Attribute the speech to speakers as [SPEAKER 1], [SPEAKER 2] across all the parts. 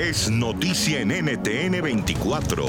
[SPEAKER 1] es noticia en NTN 24.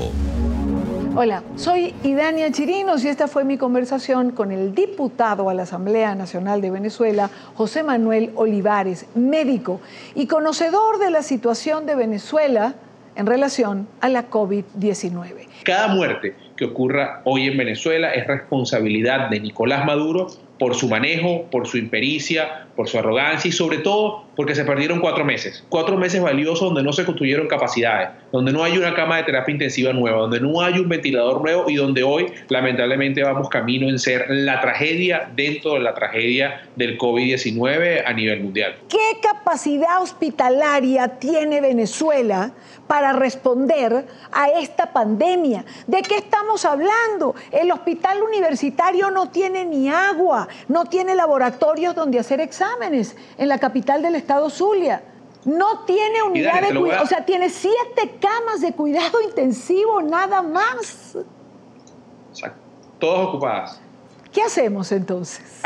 [SPEAKER 2] Hola, soy Idania Chirinos y esta fue mi conversación con el diputado a la Asamblea Nacional de Venezuela, José Manuel Olivares, médico y conocedor de la situación de Venezuela en relación a la COVID-19.
[SPEAKER 3] Cada muerte que ocurra hoy en Venezuela es responsabilidad de Nicolás Maduro por su manejo, por su impericia, por su arrogancia y sobre todo porque se perdieron cuatro meses. Cuatro meses valiosos donde no se construyeron capacidades, donde no hay una cama de terapia intensiva nueva, donde no hay un ventilador nuevo y donde hoy lamentablemente vamos camino en ser la tragedia dentro de la tragedia del COVID-19 a nivel mundial.
[SPEAKER 2] ¿Qué capacidad hospitalaria tiene Venezuela para responder a esta pandemia? ¿De qué estamos hablando? El hospital universitario no tiene ni agua, no tiene laboratorios donde hacer exámenes en la capital del estado Zulia. No tiene unidad de cuidado, o sea, tiene siete camas de cuidado intensivo, nada más.
[SPEAKER 3] Exacto. Todas ocupadas.
[SPEAKER 2] ¿Qué hacemos entonces?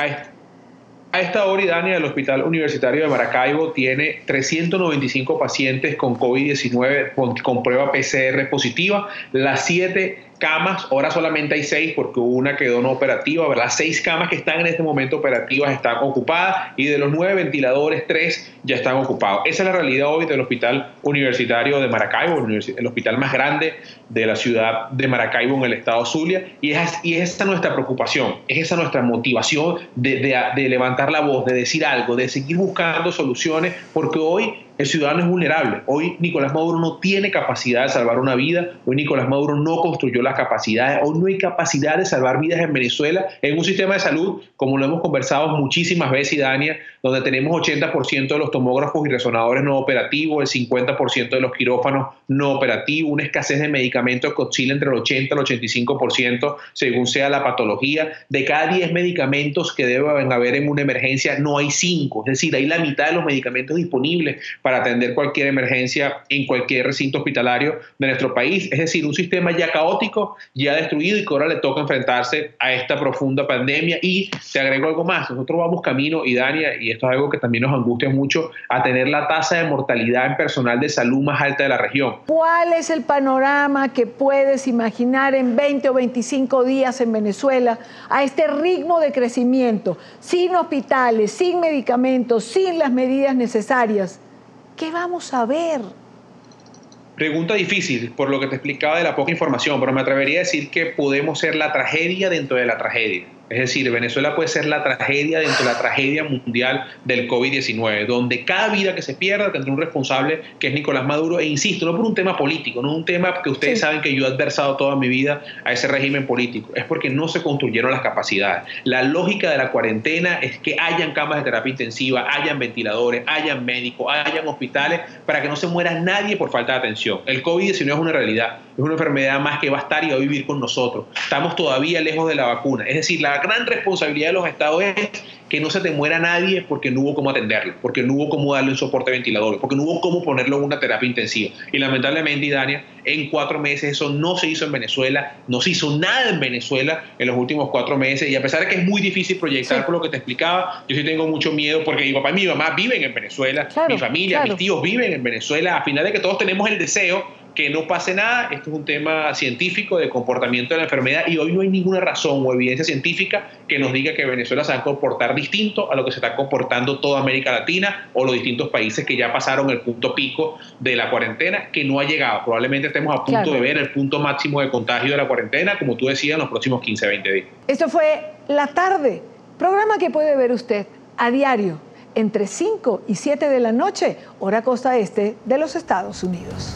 [SPEAKER 3] A esta hora, Idania, el Hospital Universitario de Maracaibo tiene 395 pacientes con COVID-19 con, con, prueba PCR positiva. Las siete camas, ahora solamente hay seis porque una quedó no operativa, ¿verdad? Seis camas que están en este momento operativas están ocupadas y de los nueve ventiladores, tres ya están ocupados. Esa es la realidad hoy del Hospital Universitario de Maracaibo, el hospital más grande de la ciudad de Maracaibo en el estado Zulia, y es, y es esa nuestra preocupación, es esa nuestra motivación de, de, de levantar la voz, de decir algo, de seguir buscando soluciones, porque hoy el ciudadano es vulnerable. Hoy Nicolás Maduro no tiene capacidad de salvar una vida, hoy Nicolás Maduro no construyó las capacidades, hoy no hay capacidad de salvar vidas en Venezuela en un sistema de salud, como lo hemos conversado muchísimas veces, Dania, donde tenemos 80% de los tomógrafos y resonadores no operativos, el 50% de los quirófanos no operativos, una escasez de medicamentos que oscila entre el 80 y el 85% según sea la patología. De cada 10 medicamentos que deben haber en una emergencia, no hay 5, es decir, hay la mitad de los medicamentos disponibles para atender cualquier emergencia en cualquier recinto hospitalario de nuestro país. Es decir, un sistema ya caótico, ya destruido y que ahora le toca enfrentarse a esta profunda pandemia. Y te agrego algo más, nosotros vamos camino, y Dania, y esto es algo que también nos angustia mucho, a tener la tasa de mortalidad en personal de salud más alta de la región.
[SPEAKER 2] ¿Cuál es el panorama que puedes imaginar en 20 o 25 días en Venezuela a este ritmo de crecimiento, sin hospitales, sin medicamentos, sin las medidas necesarias? ¿Qué vamos a ver?
[SPEAKER 3] Pregunta difícil, por lo que te explicaba de la poca información, pero me atrevería a decir que podemos ser la tragedia dentro de la tragedia. Es decir, Venezuela puede ser la tragedia dentro de la tragedia mundial del COVID-19, donde cada vida que se pierda tendrá un responsable que es Nicolás Maduro. E insisto, no por un tema político, no un tema que ustedes saben que yo he adversado toda mi vida a ese régimen político, es porque no se construyeron las capacidades. La lógica de la cuarentena es que hayan camas de terapia intensiva, hayan ventiladores, hayan médicos, hayan hospitales, para que no se muera nadie por falta de atención. El COVID-19 es una realidad, es una enfermedad más que va a estar y va a vivir con nosotros. Estamos todavía lejos de la vacuna. Es decir, la gran responsabilidad de los estados es que no se te muera nadie porque no hubo cómo atenderlo, porque no hubo cómo darle un soporte ventilador, porque no hubo cómo ponerlo en una terapia intensiva. Y lamentablemente, Dania, en cuatro meses eso no se hizo en Venezuela, no se hizo nada en Venezuela en los últimos cuatro meses. Y a pesar de que es muy difícil proyectar por lo que te explicaba, yo sí tengo mucho miedo porque mi papá y mi mamá viven en Venezuela, mi familia, mis tíos viven en Venezuela. A final de que todos tenemos el deseo que no pase nada. Esto es un tema científico de comportamiento de la enfermedad y hoy no hay ninguna razón o evidencia científica que nos diga que Venezuela se va a comportar distinto a lo que se está comportando toda América Latina o los distintos países que ya pasaron el punto pico de la cuarentena, que no ha llegado. Probablemente estemos a punto de ver el punto máximo de contagio de la cuarentena, como tú decías, en los próximos 15, 20 días.
[SPEAKER 2] Esto fue La Tarde, programa que puede ver usted a diario entre 5 y 7 de la noche, hora costa este de los Estados Unidos.